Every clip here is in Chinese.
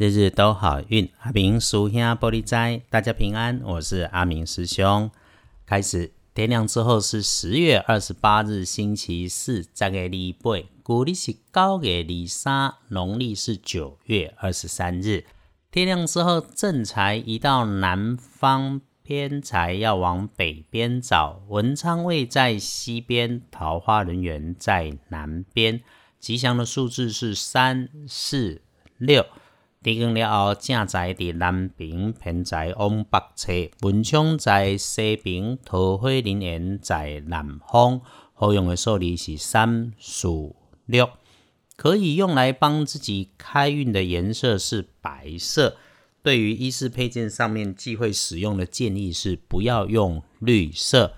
日日都好运，阿明叔兄玻璃斋，大家平安。我是阿明师兄。开始天亮之后是十月二十八日，星期四，再给礼拜，古历是高月二三，农历是九月二十三日。天亮之后，正财移到南方，偏财要往北边找。文昌位在西边，桃花人员在南边。吉祥的数字是三四六。地更了后，正在伫南边，偏在往北侧；文昌在西边，桃花林园在南方。好用的数字是三、四、六，可以用来帮自己开运的颜色是白色。对于衣饰配件上面忌讳使用的建议是不要用绿色。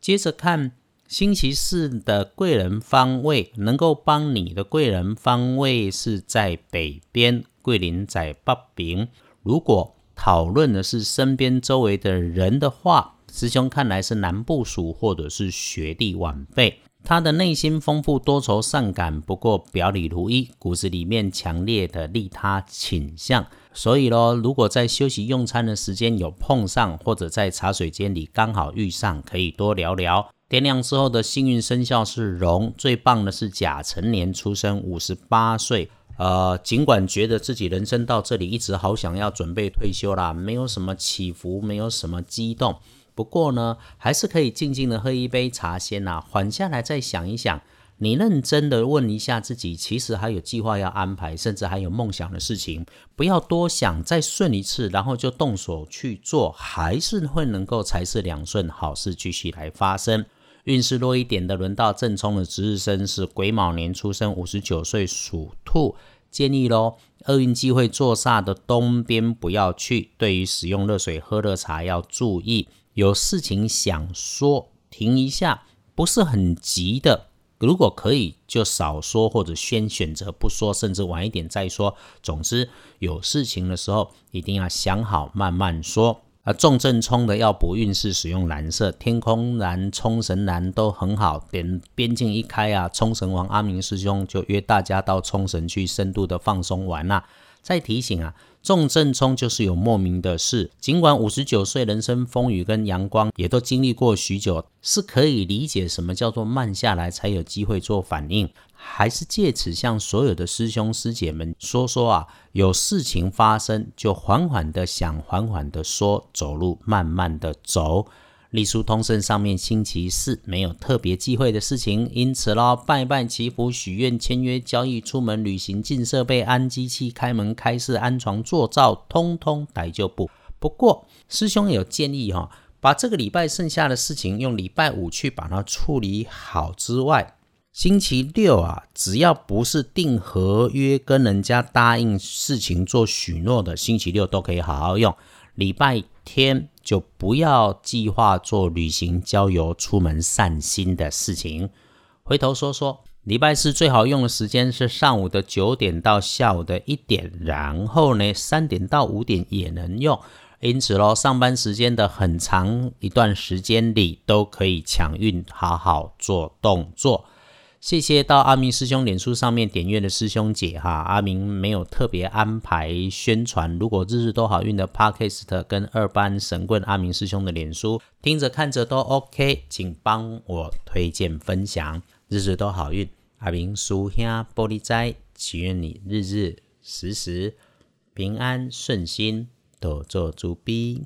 接着看星期四的贵人方位，能够帮你的贵人方位是在北边。桂林在北边。如果讨论的是身边周围的人的话，师兄看来是南部属或者是学弟晚辈。他的内心丰富多愁善感，不过表里如一，骨子里面强烈的利他倾向。所以咯，如果在休息用餐的时间有碰上，或者在茶水间里刚好遇上，可以多聊聊。天亮之后的幸运生肖是龙，最棒的是甲辰年出生，五十八岁。呃，尽管觉得自己人生到这里一直好想要准备退休啦，没有什么起伏，没有什么激动。不过呢，还是可以静静的喝一杯茶先呐，缓下来再想一想。你认真的问一下自己，其实还有计划要安排，甚至还有梦想的事情，不要多想，再顺一次，然后就动手去做，还是会能够财势两顺，好事继续来发生。运势弱一点的，轮到正冲的值日生是癸卯年出生，五十九岁属兔。建议喽，厄运机会坐煞的东边不要去。对于使用热水喝热茶要注意。有事情想说，停一下，不是很急的。如果可以，就少说，或者先选择不说，甚至晚一点再说。总之，有事情的时候一定要想好，慢慢说。啊，重症冲的要补运势，使用蓝色，天空蓝、冲绳蓝都很好。点边境一开啊，冲绳王阿明师兄就约大家到冲绳去深度的放松玩啦。再提醒啊，重症冲就是有莫名的事。尽管五十九岁，人生风雨跟阳光也都经历过许久，是可以理解什么叫做慢下来才有机会做反应。还是借此向所有的师兄师姐们说说啊，有事情发生就缓缓的想，缓缓的说，走路慢慢的走。隶书通胜上面星期四没有特别忌讳的事情，因此咯，拜拜祈福、许愿、签约、交易、出门旅行、进设备、安机器、开门开市、安床做灶，通通逮就不。不过师兄有建议哈，把这个礼拜剩下的事情用礼拜五去把它处理好之外。星期六啊，只要不是订合约跟人家答应事情做许诺的，星期六都可以好好用。礼拜天就不要计划做旅行、郊游、出门散心的事情。回头说说，礼拜四最好用的时间是上午的九点到下午的一点，然后呢，三点到五点也能用。因此咯，上班时间的很长一段时间里，都可以抢运，好好做动作。谢谢到阿明师兄脸书上面点阅的师兄姐哈，阿明没有特别安排宣传。如果日日都好运的 Podcast 跟二班神棍阿明师兄的脸书听着看着都 OK，请帮我推荐分享。日日都好运，阿明叔兄玻璃斋，祈愿你日日时时平安顺心，多做主逼。